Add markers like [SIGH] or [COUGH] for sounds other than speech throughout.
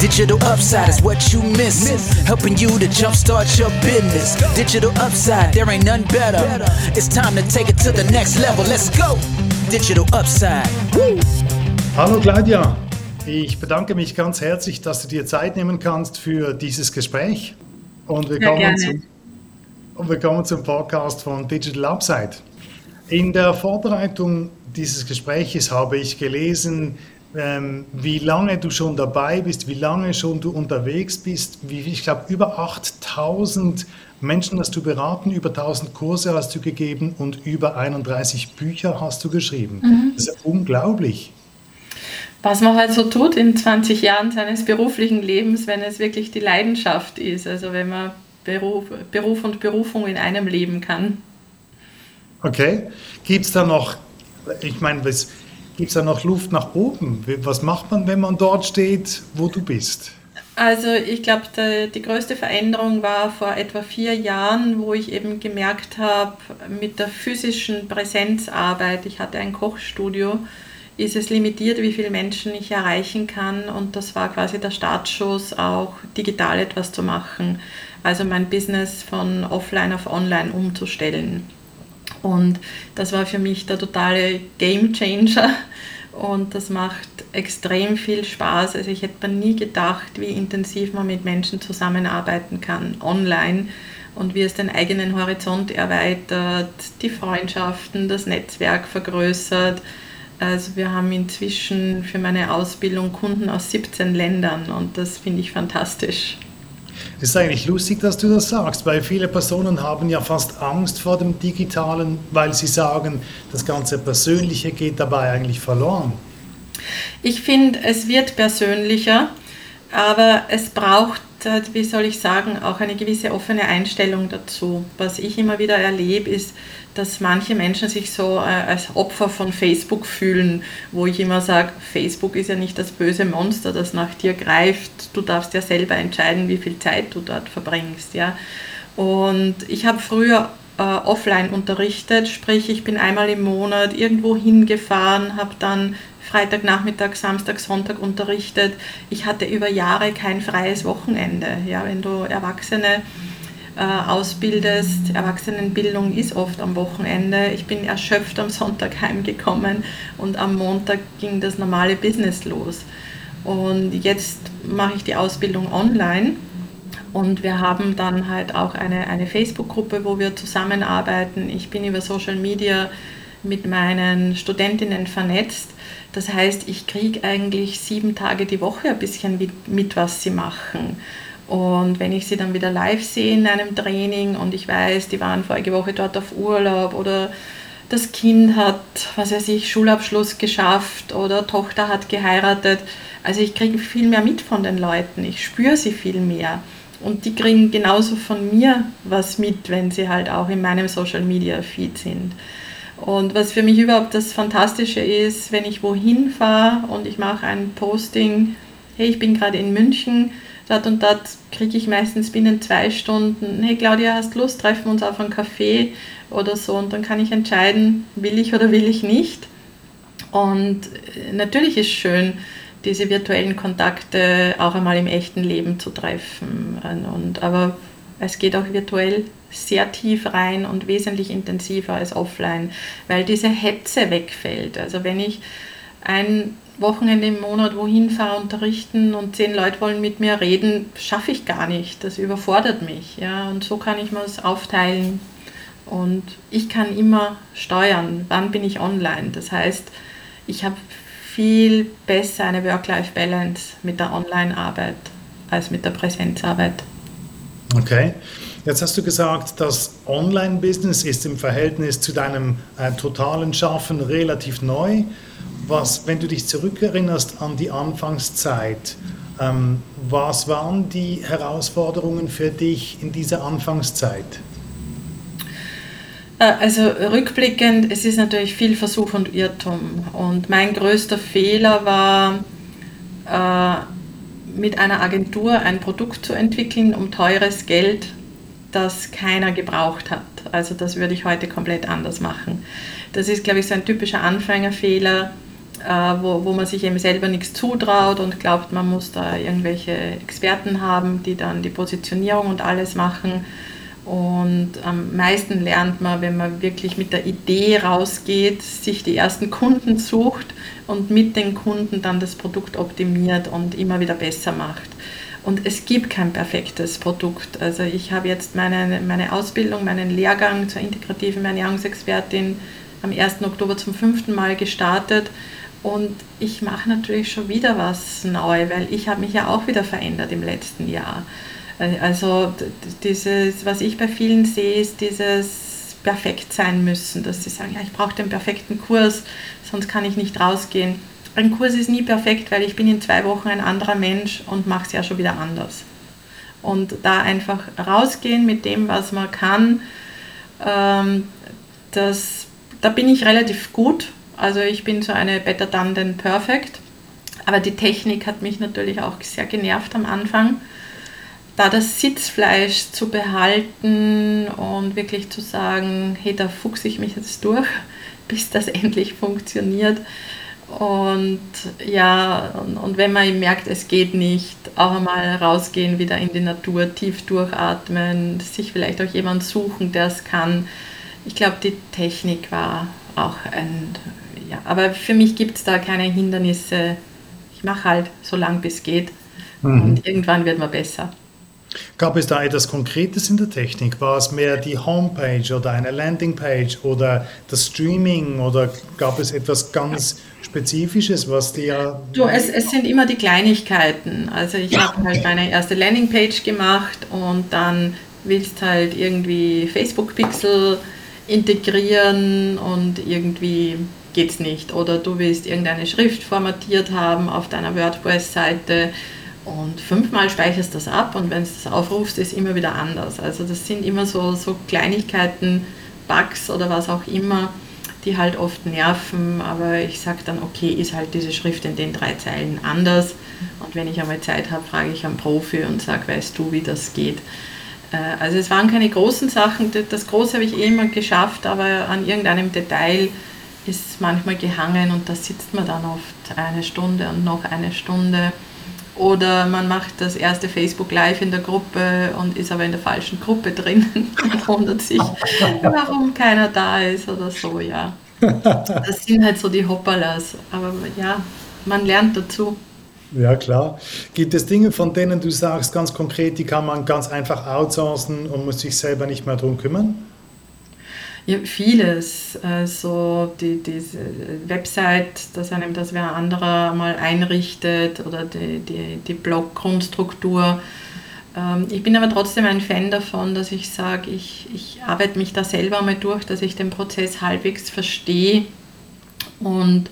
Digital upside is what you miss. Helping you to jumpstart your business. Digital upside, there ain't none better. It's time to take it to the next level. Let's go. Digital upside. Hallo Claudia, ich bedanke mich ganz herzlich, dass du dir Zeit nehmen kannst für dieses Gespräch. Und wir, kommen, zum, und wir kommen zum Podcast von Digital Upside. In der Vorbereitung dieses Gespräches habe ich gelesen, ähm, wie lange du schon dabei bist, wie lange schon du unterwegs bist, wie, ich glaube, über 8000 Menschen hast du beraten, über 1000 Kurse hast du gegeben und über 31 Bücher hast du geschrieben. Mhm. Das ist unglaublich. Was man halt so tut in 20 Jahren seines beruflichen Lebens, wenn es wirklich die Leidenschaft ist, also wenn man Beruf, Beruf und Berufung in einem leben kann. Okay. Gibt es da noch, ich meine, was Gibt es da noch Luft nach oben? Was macht man, wenn man dort steht, wo du bist? Also ich glaube, die größte Veränderung war vor etwa vier Jahren, wo ich eben gemerkt habe, mit der physischen Präsenzarbeit, ich hatte ein Kochstudio, ist es limitiert, wie viele Menschen ich erreichen kann. Und das war quasi der Startschuss, auch digital etwas zu machen. Also mein Business von offline auf online umzustellen. Und das war für mich der totale Game Changer und das macht extrem viel Spaß. Also ich hätte mir nie gedacht, wie intensiv man mit Menschen zusammenarbeiten kann online und wie es den eigenen Horizont erweitert, die Freundschaften, das Netzwerk vergrößert. Also wir haben inzwischen für meine Ausbildung Kunden aus 17 Ländern und das finde ich fantastisch. Es ist eigentlich lustig, dass du das sagst, weil viele Personen haben ja fast Angst vor dem Digitalen, weil sie sagen, das ganze Persönliche geht dabei eigentlich verloren. Ich finde, es wird persönlicher, aber es braucht, wie soll ich sagen, auch eine gewisse offene Einstellung dazu. Was ich immer wieder erlebe, ist, dass manche Menschen sich so äh, als Opfer von Facebook fühlen, wo ich immer sage, Facebook ist ja nicht das böse Monster, das nach dir greift. Du darfst ja selber entscheiden, wie viel Zeit du dort verbringst. Ja? Und ich habe früher äh, offline unterrichtet, sprich ich bin einmal im Monat irgendwo hingefahren, habe dann Freitagnachmittag, Samstag, Sonntag unterrichtet. Ich hatte über Jahre kein freies Wochenende. Ja, wenn du Erwachsene äh, ausbildest. Erwachsenenbildung ist oft am Wochenende. Ich bin erschöpft am Sonntag [LAUGHS] heimgekommen und am Montag ging das normale Business los. Und jetzt mache ich die Ausbildung online und wir haben dann halt auch eine, eine Facebook-Gruppe, wo wir zusammenarbeiten. Ich bin über Social Media mit meinen Studentinnen vernetzt. Das heißt, ich kriege eigentlich sieben Tage die Woche ein bisschen mit, mit was sie machen. Und wenn ich sie dann wieder live sehe in einem Training und ich weiß, die waren vorige Woche dort auf Urlaub oder das Kind hat, was weiß ich, Schulabschluss geschafft oder Tochter hat geheiratet. Also ich kriege viel mehr mit von den Leuten, ich spüre sie viel mehr. Und die kriegen genauso von mir was mit, wenn sie halt auch in meinem Social Media Feed sind. Und was für mich überhaupt das Fantastische ist, wenn ich wohin fahre und ich mache ein Posting, hey, ich bin gerade in München, dort und dort kriege ich meistens binnen zwei Stunden, hey Claudia, hast Lust, treffen wir uns auf einen Kaffee oder so und dann kann ich entscheiden, will ich oder will ich nicht. Und äh, natürlich ist schön, diese virtuellen Kontakte auch einmal im echten Leben zu treffen. Und, aber es geht auch virtuell sehr tief rein und wesentlich intensiver als offline, weil diese Hetze wegfällt. Also wenn ich ein Wochenende im Monat wohin fahre, unterrichten und zehn Leute wollen mit mir reden, schaffe ich gar nicht. Das überfordert mich. Ja? Und so kann ich mir es aufteilen. Und ich kann immer steuern, wann bin ich online. Das heißt, ich habe viel besser eine Work-Life-Balance mit der Online-Arbeit als mit der Präsenzarbeit. Okay. Jetzt hast du gesagt, das Online-Business ist im Verhältnis zu deinem äh, totalen Schaffen relativ neu was, wenn du dich zurückerinnerst an die Anfangszeit, ähm, was waren die Herausforderungen für dich in dieser Anfangszeit? Äh, also rückblickend, es ist natürlich viel Versuch und Irrtum. Und mein größter Fehler war, äh, mit einer Agentur ein Produkt zu entwickeln um teures Geld, das keiner gebraucht hat. Also das würde ich heute komplett anders machen. Das ist, glaube ich, so ein typischer Anfängerfehler äh, wo, wo man sich eben selber nichts zutraut und glaubt, man muss da irgendwelche Experten haben, die dann die Positionierung und alles machen. Und am meisten lernt man, wenn man wirklich mit der Idee rausgeht, sich die ersten Kunden sucht und mit den Kunden dann das Produkt optimiert und immer wieder besser macht. Und es gibt kein perfektes Produkt. Also ich habe jetzt meine, meine Ausbildung, meinen Lehrgang zur integrativen Ernährungsexpertin am 1. Oktober zum fünften Mal gestartet. Und ich mache natürlich schon wieder was neu, weil ich habe mich ja auch wieder verändert im letzten Jahr. Also dieses, was ich bei vielen sehe, ist dieses perfekt sein müssen, dass sie sagen, ja, ich brauche den perfekten Kurs, sonst kann ich nicht rausgehen. Ein Kurs ist nie perfekt, weil ich bin in zwei Wochen ein anderer Mensch und mache es ja schon wieder anders. Und da einfach rausgehen mit dem, was man kann, ähm, das, da bin ich relativ gut. Also ich bin so eine Better Done than Perfect. Aber die Technik hat mich natürlich auch sehr genervt am Anfang da das Sitzfleisch zu behalten und wirklich zu sagen, hey, da fuchse ich mich jetzt durch, [LAUGHS] bis das endlich funktioniert. Und ja, und, und wenn man merkt, es geht nicht, auch einmal rausgehen, wieder in die Natur, tief durchatmen, sich vielleicht auch jemand suchen, der es kann. Ich glaube, die Technik war auch ein, ja, aber für mich gibt es da keine Hindernisse. Ich mache halt so lange bis geht mhm. und irgendwann wird man besser. Gab es da etwas Konkretes in der Technik? War es mehr die Homepage oder eine Landingpage oder das Streaming oder gab es etwas ganz Spezifisches, was dir... Du, es, es sind immer die Kleinigkeiten. Also ich habe [COUGHS] halt meine erste Landingpage gemacht und dann willst halt irgendwie Facebook-Pixel integrieren und irgendwie geht es nicht. Oder du willst irgendeine Schrift formatiert haben auf deiner WordPress-Seite und fünfmal speicherst du das ab und wenn du es aufrufst, ist immer wieder anders. Also das sind immer so, so Kleinigkeiten, Bugs oder was auch immer, die halt oft nerven, aber ich sage dann, okay, ist halt diese Schrift in den drei Zeilen anders. Und wenn ich einmal Zeit habe, frage ich einen Profi und sage, weißt du, wie das geht. Äh, also es waren keine großen Sachen, das Große habe ich eh immer geschafft, aber an irgendeinem Detail ist manchmal gehangen und da sitzt man dann oft eine Stunde und noch eine Stunde. Oder man macht das erste Facebook Live in der Gruppe und ist aber in der falschen Gruppe drin [LAUGHS] und wundert sich, warum keiner da ist oder so, ja. Das sind halt so die Hoppalas. Aber ja, man lernt dazu. Ja, klar. Gibt es Dinge, von denen du sagst, ganz konkret, die kann man ganz einfach outsourcen und muss sich selber nicht mehr darum kümmern? Ja, vieles. Also die, diese Website, dass einem das wer anderer mal einrichtet oder die, die, die Blog-Grundstruktur. Ähm, ich bin aber trotzdem ein Fan davon, dass ich sage, ich, ich arbeite mich da selber mal durch, dass ich den Prozess halbwegs verstehe und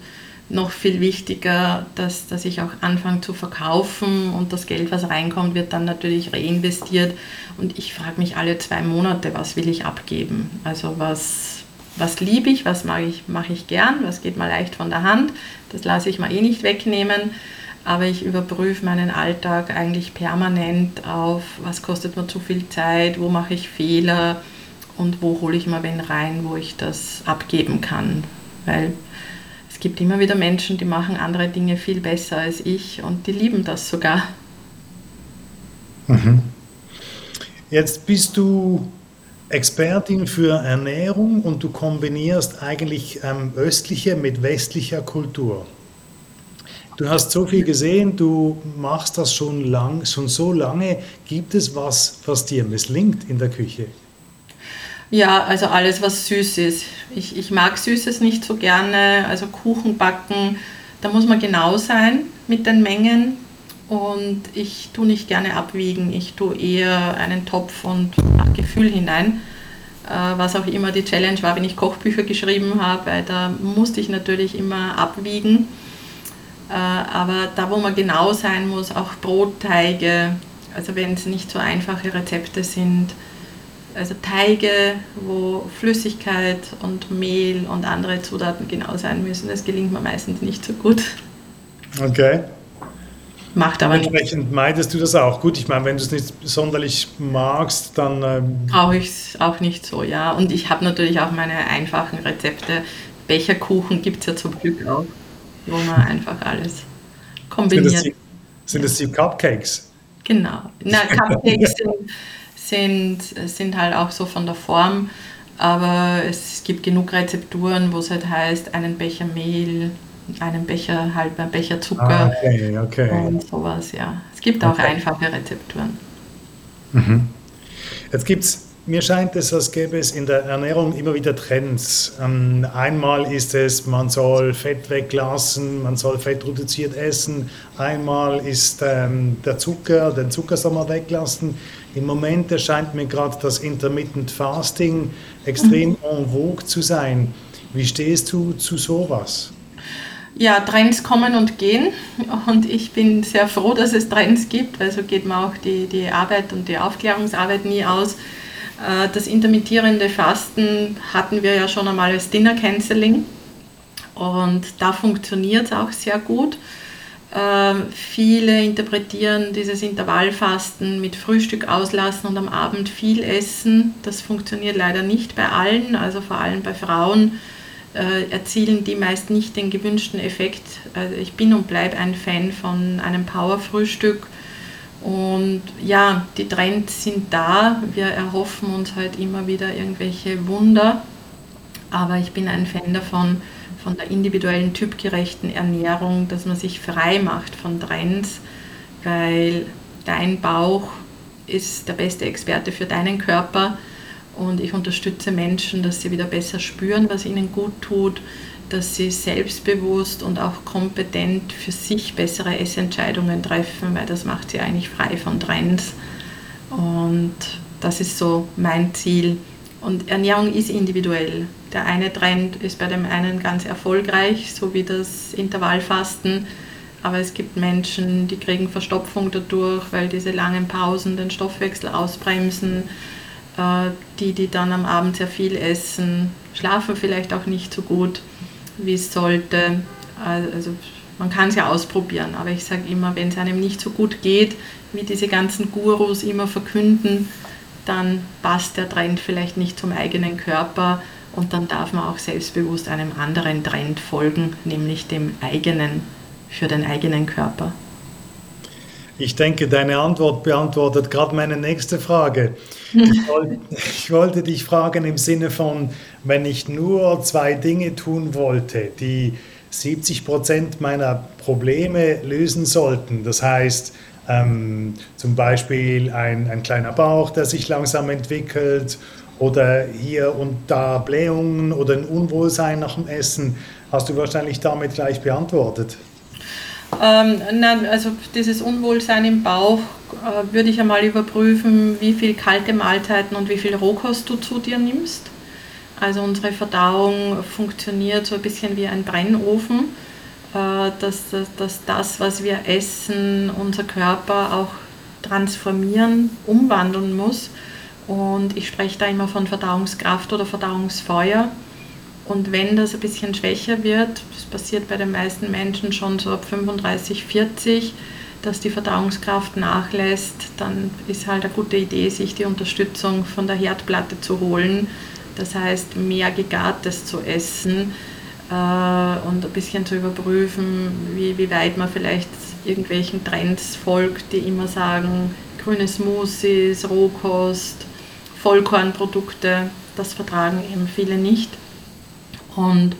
noch viel wichtiger, dass, dass ich auch anfange zu verkaufen und das Geld, was reinkommt, wird dann natürlich reinvestiert. Und ich frage mich alle zwei Monate, was will ich abgeben? Also was, was liebe ich, was mache ich, mache ich gern, was geht mal leicht von der Hand, das lasse ich mal eh nicht wegnehmen. Aber ich überprüfe meinen Alltag eigentlich permanent auf, was kostet mir zu viel Zeit, wo mache ich Fehler und wo hole ich mal wen rein, wo ich das abgeben kann. Weil gibt immer wieder Menschen, die machen andere Dinge viel besser als ich und die lieben das sogar. Mhm. Jetzt bist du Expertin für Ernährung und du kombinierst eigentlich ähm, östliche mit westlicher Kultur. Du hast so viel gesehen, du machst das schon lang, schon so lange. Gibt es was, was dir misslingt in der Küche? Ja, also alles, was süß ist. Ich, ich mag Süßes nicht so gerne, also Kuchen backen, da muss man genau sein mit den Mengen. Und ich tue nicht gerne abwiegen, ich tue eher einen Topf und nach Gefühl hinein. Äh, was auch immer die Challenge war, wenn ich Kochbücher geschrieben habe, weil da musste ich natürlich immer abwiegen. Äh, aber da, wo man genau sein muss, auch Brotteige, also wenn es nicht so einfache Rezepte sind, also Teige, wo Flüssigkeit und Mehl und andere Zutaten genau sein müssen. Das gelingt mir meistens nicht so gut. Okay. Macht aber Entsprechend meidest du das auch. Gut, ich meine, wenn du es nicht sonderlich magst, dann. Ähm Brauche ich es auch nicht so, ja. Und ich habe natürlich auch meine einfachen Rezepte. Becherkuchen gibt es ja zum Glück auch. wo man einfach alles kombiniert. Sind das die, sind das die Cupcakes? Genau. Na, Cupcakes [LAUGHS] sind, sind, sind halt auch so von der Form, aber es gibt genug Rezepturen, wo es halt heißt, einen Becher Mehl, einen Becher, halber Becher Zucker ah, okay, okay. und sowas, ja. Es gibt auch okay. einfache Rezepturen. Mhm. Jetzt gibt es mir scheint es, als gäbe es in der Ernährung immer wieder Trends. Ähm, einmal ist es, man soll Fett weglassen, man soll Fett reduziert essen. Einmal ist ähm, der Zucker, den Zucker soll man weglassen. Im Moment erscheint mir gerade das Intermittent Fasting extrem mhm. en vogue zu sein. Wie stehst du zu sowas? Ja, Trends kommen und gehen und ich bin sehr froh, dass es Trends gibt, weil so geht mir auch die, die Arbeit und die Aufklärungsarbeit nie aus. Äh, das intermittierende Fasten hatten wir ja schon einmal als Dinner Canceling und da funktioniert es auch sehr gut. Ähm, viele interpretieren dieses Intervallfasten mit Frühstück auslassen und am Abend viel essen. Das funktioniert leider nicht bei allen, also vor allem bei Frauen äh, erzielen die meist nicht den gewünschten Effekt. Also ich bin und bleibe ein Fan von einem Power-Frühstück und ja, die Trends sind da. Wir erhoffen uns halt immer wieder irgendwelche Wunder. Aber ich bin ein Fan davon, von der individuellen, typgerechten Ernährung, dass man sich frei macht von Trends, weil dein Bauch ist der beste Experte für deinen Körper und ich unterstütze Menschen, dass sie wieder besser spüren, was ihnen gut tut, dass sie selbstbewusst und auch kompetent für sich bessere Essentscheidungen treffen, weil das macht sie eigentlich frei von Trends. Und das ist so mein Ziel. Und Ernährung ist individuell. Der eine Trend ist bei dem einen ganz erfolgreich, so wie das Intervallfasten. Aber es gibt Menschen, die kriegen Verstopfung dadurch, weil diese langen Pausen den Stoffwechsel ausbremsen. Äh, die, die dann am Abend sehr viel essen, schlafen vielleicht auch nicht so gut wie es sollte. Also man kann es ja ausprobieren, aber ich sage immer, wenn es einem nicht so gut geht, wie diese ganzen Gurus immer verkünden, dann passt der Trend vielleicht nicht zum eigenen Körper und dann darf man auch selbstbewusst einem anderen Trend folgen, nämlich dem eigenen, für den eigenen Körper. Ich denke, deine Antwort beantwortet gerade meine nächste Frage. Ich [LAUGHS] wollte, ich wollte, dich fragen im Sinne von, wenn ich nur zwei Dinge tun wollte, die 70 Prozent meiner Probleme lösen sollten, das heißt ähm, zum Beispiel ein, ein kleiner Bauch, der sich langsam entwickelt oder hier und da Blähungen oder ein Unwohlsein nach dem Essen, hast du wahrscheinlich damit gleich beantwortet. Ähm, nein, also dieses Unwohlsein im Bauch äh, würde ich einmal überprüfen, wie viel kalte Mahlzeiten und wie viel Rohkost du zu dir nimmst. Also unsere Verdauung funktioniert so ein bisschen wie ein Brennofen, dass, dass, dass das, was wir essen, unser Körper auch transformieren, umwandeln muss. Und ich spreche da immer von Verdauungskraft oder Verdauungsfeuer. Und wenn das ein bisschen schwächer wird, das passiert bei den meisten Menschen schon so ab 35, 40, dass die Verdauungskraft nachlässt, dann ist halt eine gute Idee, sich die Unterstützung von der Herdplatte zu holen. Das heißt, mehr Gegartes zu essen und ein bisschen zu überprüfen, wie, wie weit man vielleicht irgendwelchen Trends folgt, die immer sagen, grüne Smoothies, Rohkost, Vollkornprodukte, das vertragen eben viele nicht und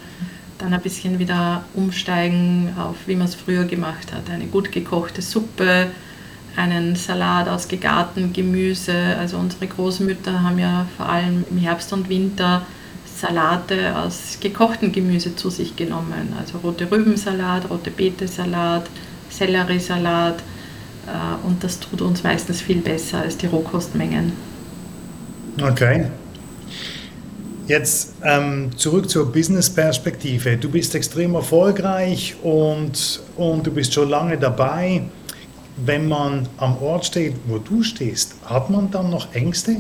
dann ein bisschen wieder umsteigen auf, wie man es früher gemacht hat. Eine gut gekochte Suppe, einen Salat aus gegartem Gemüse. Also unsere Großmütter haben ja vor allem im Herbst und Winter Salate aus gekochtem Gemüse zu sich genommen. Also rote Rübensalat, rote Betesalat, Selleriesalat. Äh, und das tut uns meistens viel besser als die Rohkostmengen. Okay. Jetzt ähm, zurück zur Business-Perspektive. Du bist extrem erfolgreich und, und du bist schon lange dabei. Wenn man am Ort steht, wo du stehst, hat man dann noch Ängste?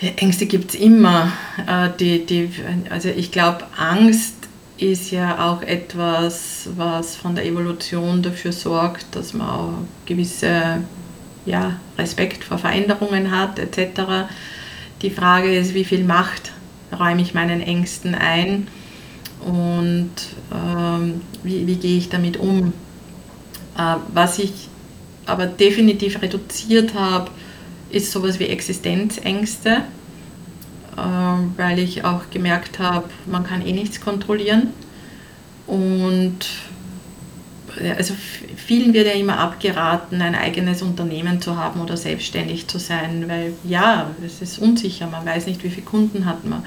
Die Ängste gibt es immer. Äh, die, die, also ich glaube, Angst ist ja auch etwas, was von der Evolution dafür sorgt, dass man auch gewisse ja, Respekt vor Veränderungen hat etc. Die Frage ist, wie viel Macht räume ich meinen Ängsten ein? Und ähm, wie, wie gehe ich damit um. Äh, was ich aber definitiv reduziert habe, ist sowas wie Existenzängste, äh, weil ich auch gemerkt habe, man kann eh nichts kontrollieren. Und also vielen wird ja immer abgeraten, ein eigenes Unternehmen zu haben oder selbstständig zu sein, weil ja, es ist unsicher, man weiß nicht, wie viele Kunden hat man.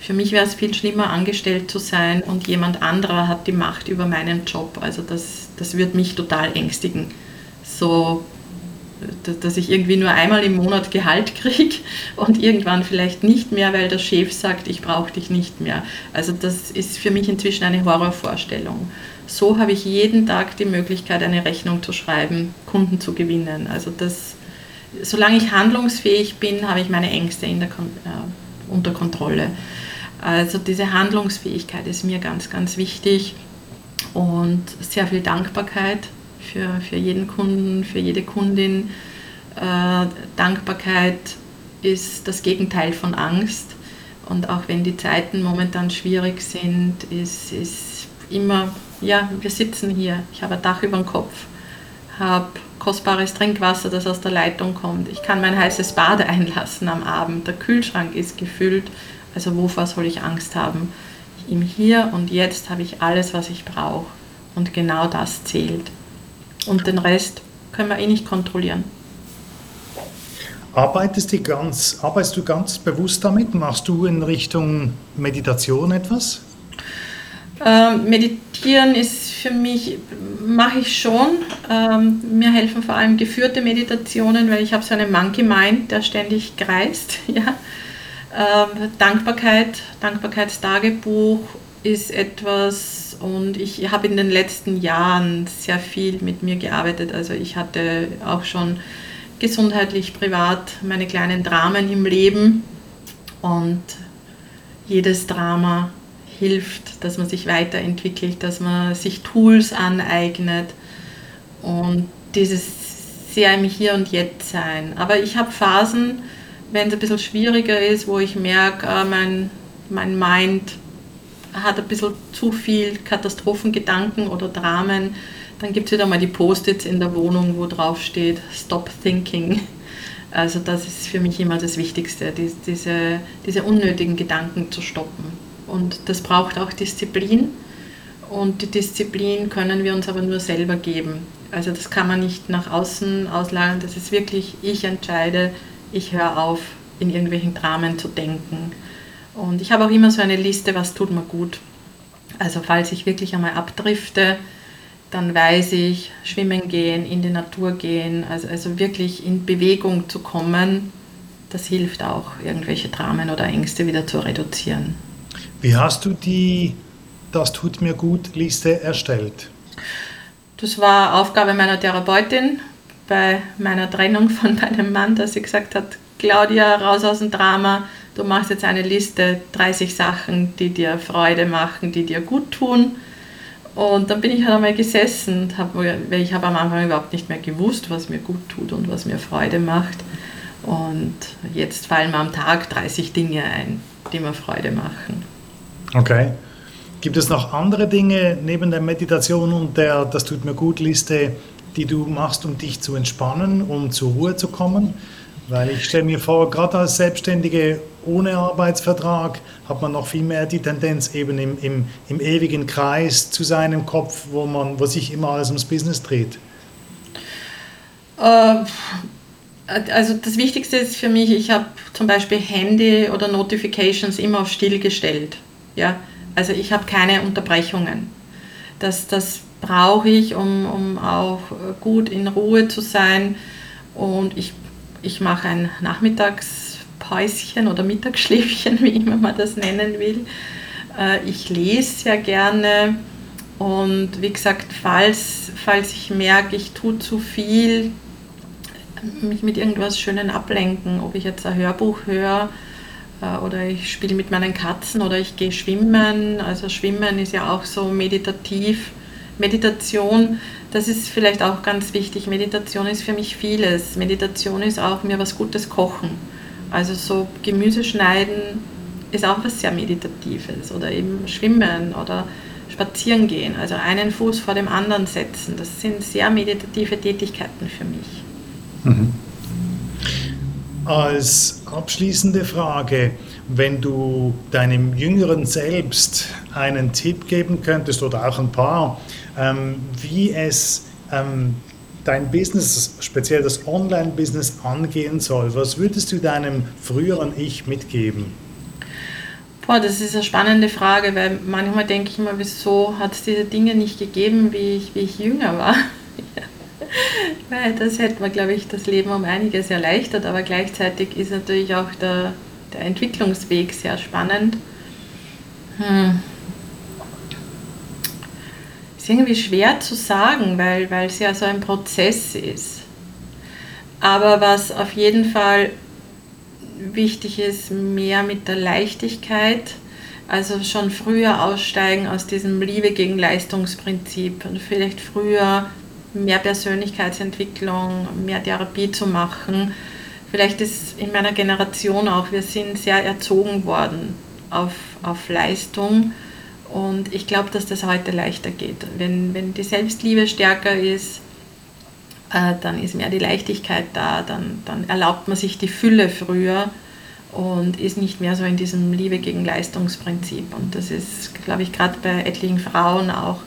Für mich wäre es viel schlimmer, angestellt zu sein und jemand anderer hat die Macht über meinen Job. Also das, das wird mich total ängstigen. So, dass ich irgendwie nur einmal im Monat Gehalt [LAUGHS] kriege und irgendwann vielleicht nicht mehr, weil der Chef sagt, ich brauche dich nicht mehr. Also das ist für mich inzwischen eine Horrorvorstellung. So habe ich jeden Tag die Möglichkeit, eine Rechnung zu schreiben, Kunden zu gewinnen. Also das, solange ich handlungsfähig bin, habe ich meine Ängste der, äh, unter Kontrolle. Also diese Handlungsfähigkeit ist mir ganz, ganz wichtig und sehr viel Dankbarkeit für, für jeden Kunden, für jede Kundin. Äh, Dankbarkeit ist das Gegenteil von Angst. Und auch wenn die Zeiten momentan schwierig sind, ist, ist immer, ja, wir sitzen hier, ich habe ein Dach über dem Kopf, habe kostbares Trinkwasser, das aus der Leitung kommt. Ich kann mein heißes Bad [LAUGHS] einlassen am Abend. Der Kühlschrank ist gefüllt. Also wovor soll ich Angst haben? Im Hier und Jetzt habe ich alles, was ich brauche. Und genau das zählt. Und den Rest können wir eh nicht kontrollieren. Arbeitest du ganz, arbeitest du ganz bewusst damit? Machst du in Richtung Meditation etwas? Ähm, meditieren ist für mich, mache ich schon. Ähm, mir helfen vor allem geführte Meditationen, weil ich habe so einen Monkey Mind, der ständig kreist. [LAUGHS] Ja. Ähm, Dankbarkeit, Dankbarkeitstagebuch ist etwas und ich habe in den letzten Jahren sehr viel mit mir gearbeitet. Also ich hatte auch schon gesundheitlich, privat meine kleinen Dramen im Leben und jedes Drama hilft, dass man sich weiterentwickelt, dass man sich Tools aneignet und dieses sehr im Hier und Jetzt sein. Aber ich habe Phasen, wenn es ein bisschen schwieriger ist, wo ich merke, äh, mein, mein Mind hat ein bisschen zu viel Katastrophengedanken oder Dramen, dann gibt es wieder mal die Post-its in der Wohnung, wo drauf steht Stop Thinking. Also das ist für mich immer das Wichtigste, die, diese, diese unnötigen Gedanken zu stoppen. Und das braucht auch Disziplin. Und die Disziplin können wir uns aber nur selber geben. Also das kann man nicht nach außen auslagern. Das ist wirklich, ich entscheide, ich höre auf, in irgendwelchen Dramen zu denken. Und ich habe auch immer so eine Liste, was tut mir gut. Also falls ich wirklich einmal abdrifte, dann weiß ich, schwimmen gehen, in die Natur gehen, also, also wirklich in Bewegung zu kommen, das hilft auch, irgendwelche Dramen oder Ängste wieder zu reduzieren. Wie hast du die Das tut mir gut Liste erstellt? Das war Aufgabe meiner Therapeutin bei meiner Trennung von meinem Mann, dass sie gesagt hat, Claudia, raus aus dem Drama, du machst jetzt eine Liste, 30 Sachen, die dir Freude machen, die dir gut tun. Und dann bin ich halt einmal gesessen, hab, weil ich habe am Anfang überhaupt nicht mehr gewusst, was mir gut tut und was mir Freude macht. Und jetzt fallen mir am Tag 30 Dinge ein, die mir Freude machen. Okay. Gibt es noch andere Dinge neben der Meditation und der Das tut mir gut Liste, die du machst, um dich zu entspannen, um zur Ruhe zu kommen? Weil ich stelle mir vor, gerade als Selbstständige ohne Arbeitsvertrag hat man noch viel mehr die Tendenz, eben im, im, im ewigen Kreis zu sein im Kopf, wo, man, wo sich immer alles ums Business dreht. Äh, also das Wichtigste ist für mich, ich habe zum Beispiel Handy oder Notifications immer auf still gestellt. Ja? Also ich habe keine Unterbrechungen. Das, das brauche ich, um, um auch gut in Ruhe zu sein. Und ich ich mache ein Nachmittagspäuschen oder Mittagsschläfchen, [LAUGHS] wie immer man das nennen will. Äh, ich lese sehr gerne und wie gesagt, falls, falls ich merke, ich tue zu viel, mich mit irgendwas Schönen ablenken, ob ich jetzt ein Hörbuch höre äh, oder ich spiele mit meinen Katzen oder ich gehe schwimmen. Also Schwimmen ist ja auch so meditativ. Meditation das ist vielleicht auch ganz wichtig. Meditation ist für mich vieles. Meditation ist auch mir was Gutes kochen. Also so Gemüse schneiden ist auch was sehr Meditatives oder eben Schwimmen oder spazieren gehen, also einen Fuß vor dem anderen setzen. Das sind sehr meditative Tätigkeiten für mich. Mhm. Als abschließende Frage, wenn du deinem jüngeren Selbst einen Tipp geben könntest oder auch ein paar, ähm, wie es ähm, dein Business, speziell das Online-Business, angehen soll, was würdest du deinem früheren Ich mitgeben? Boah, das ist eine spannende Frage, weil manchmal denke ich mir, wieso hat es diese Dinge nicht gegeben, wie ich, wie ich jünger war. [LAUGHS] weil das hätte mir, glaube ich, das Leben um einiges erleichtert, aber gleichzeitig ist natürlich auch der, der Entwicklungsweg sehr spannend. Hm. Ist irgendwie schwer zu sagen, weil, weil es ja so ein Prozess ist. Aber was auf jeden Fall wichtig ist, mehr mit der Leichtigkeit, also schon früher aussteigen aus diesem Liebe gegen Leistungsprinzip und vielleicht früher mehr Persönlichkeitsentwicklung, mehr Therapie zu machen. Vielleicht ist in meiner Generation auch, wir sind sehr erzogen worden auf, auf Leistung und ich glaube, dass das heute leichter geht. Wenn, wenn die Selbstliebe stärker ist, äh, dann ist mehr die Leichtigkeit da, dann, dann erlaubt man sich die Fülle früher und ist nicht mehr so in diesem Liebe gegen Leistungsprinzip. Und das ist, glaube ich, gerade bei etlichen Frauen auch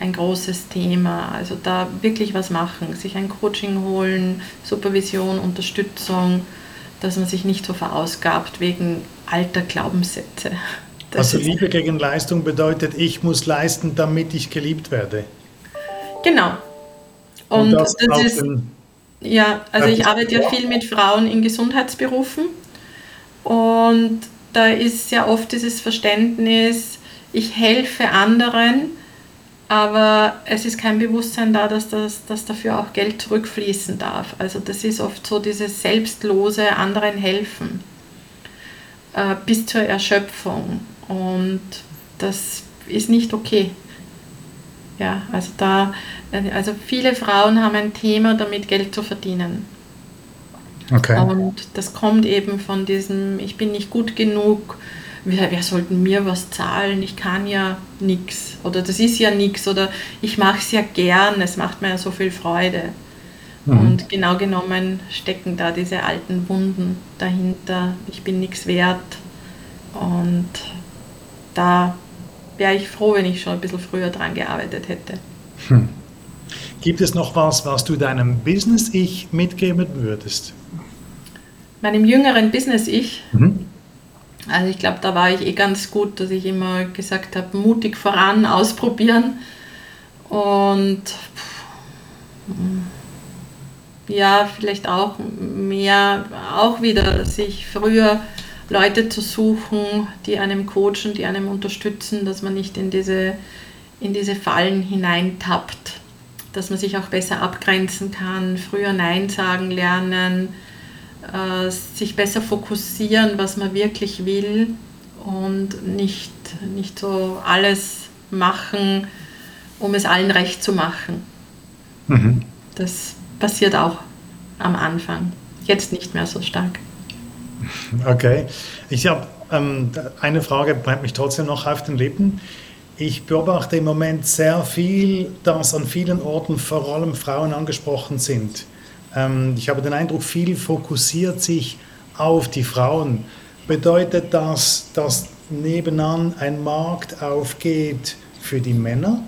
ein großes Thema. Also da wirklich was machen, sich ein Coaching holen, Supervision, Unterstützung, dass man sich nicht so verausgabt wegen alter Glaubenssätze. Das also Liebe gegen Leistung bedeutet, ich muss leisten, damit ich geliebt werde. Genau. Und, Und das, das ist, ja, also ich arbeite ja viel mit Frauen in Gesundheitsberufen und da ist ja oft dieses Verständnis, ich helfe anderen, aber es ist kein Bewusstsein da, dass, das, dass dafür auch Geld zurückfließen darf. Also das ist oft so dieses selbstlose anderen helfen äh, bis zur Erschöpfung. Und das ist nicht okay. Ja, also da, also viele Frauen haben ein Thema damit, Geld zu verdienen. Okay. Und das kommt eben von diesem, ich bin nicht gut genug, wer, wer sollte mir was zahlen, ich kann ja nichts oder das ist ja nichts oder ich mache es ja gern, es macht mir ja so viel Freude. Mhm. Und genau genommen stecken da diese alten Wunden dahinter, ich bin nichts wert und da wäre ich froh, wenn ich schon ein bisschen früher dran gearbeitet hätte. Hm. Gibt es noch was, was du deinem Business-Ich mitgeben würdest? Meinem jüngeren Business-Ich? Mhm. Also ich glaube, da war ich eh ganz gut, dass ich immer gesagt habe, mutig voran, [LAUGHS] ausprobieren. Und ja, vielleicht auch mehr, auch wieder sich früher Leute zu suchen, die einem coachen, die einem unterstützen, dass man nicht in diese, in diese Fallen hineintappt, dass man sich auch besser abgrenzen kann, früher Nein sagen lernen, äh, sich besser fokussieren, was man wirklich will und nicht, nicht so alles machen, um es allen recht zu machen. Mhm. Das passiert auch am Anfang, jetzt nicht mehr so stark. [LAUGHS] Okay. Ich habe ähm, eine Frage, brennt mich trotzdem noch auf den Lippen. Ich beobachte im Moment sehr viel, dass an vielen Orten vor allem Frauen angesprochen sind. Ähm, ich habe den Eindruck, viel fokussiert sich auf die Frauen. Bedeutet das, dass nebenan ein Markt aufgeht für die Männer?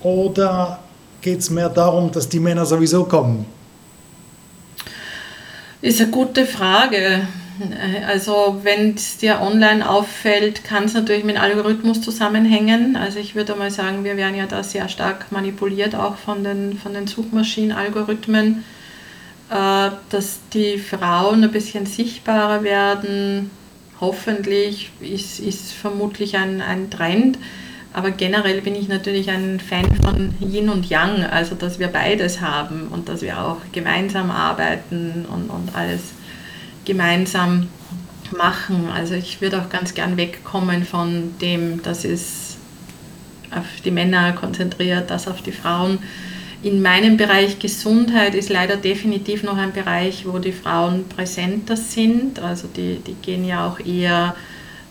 Oder geht es mehr darum, dass die Männer sowieso kommen? Ist eine gute Frage. Also wenn es dir online auffällt, kann es natürlich mit Algorithmus zusammenhängen. Also ich würde mal sagen, wir werden ja da sehr stark manipuliert, auch von den, von den Suchmaschinenalgorithmen, äh, dass die Frauen ein bisschen sichtbarer werden. Hoffentlich ist, ist vermutlich ein, ein Trend. Aber generell bin ich natürlich ein Fan von Yin und Yang, also dass wir beides haben und dass wir auch gemeinsam arbeiten und, und alles gemeinsam machen. Also ich würde auch ganz gern wegkommen von dem, das ist auf die Männer konzentriert, das auf die Frauen. In meinem Bereich Gesundheit ist leider definitiv noch ein Bereich, wo die Frauen präsenter sind. Also die, die gehen ja auch eher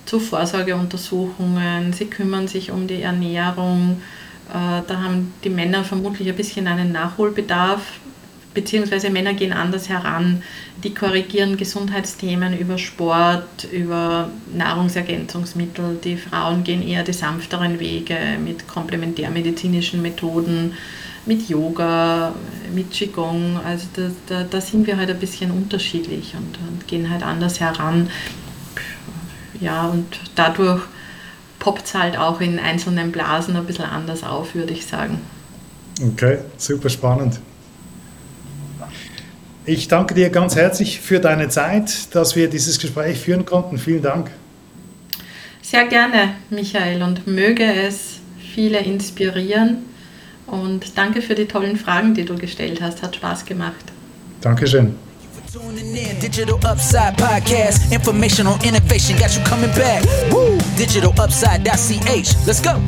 zu Vorsorgeuntersuchungen, sie kümmern sich um die Ernährung. Äh, da haben die Männer vermutlich ein bisschen einen Nachholbedarf, beziehungsweise Männer gehen anders heran. Die korrigieren Gesundheitsthemen über Sport, über Nahrungsergänzungsmittel. Die Frauen gehen eher die sanfteren Wege mit komplementärmedizinischen Methoden, mit Yoga, mit Qigong. Also da, da, da sind wir halt ein bisschen unterschiedlich und, und gehen halt anders heran. Ja, und dadurch poppt es halt auch in einzelnen Blasen ein bisschen anders auf, würde ich sagen. Okay, super spannend. Ich danke dir ganz herzlich für deine Zeit, dass wir dieses Gespräch führen konnten. Vielen Dank. Sehr gerne, Michael, und möge es viele inspirieren. Und danke für die tollen Fragen, die du gestellt hast. Hat Spaß gemacht. Dankeschön. Tuning in, Digital Upside Podcast. Information on innovation got you coming back. Woo! DigitalUpside.ch. Let's go.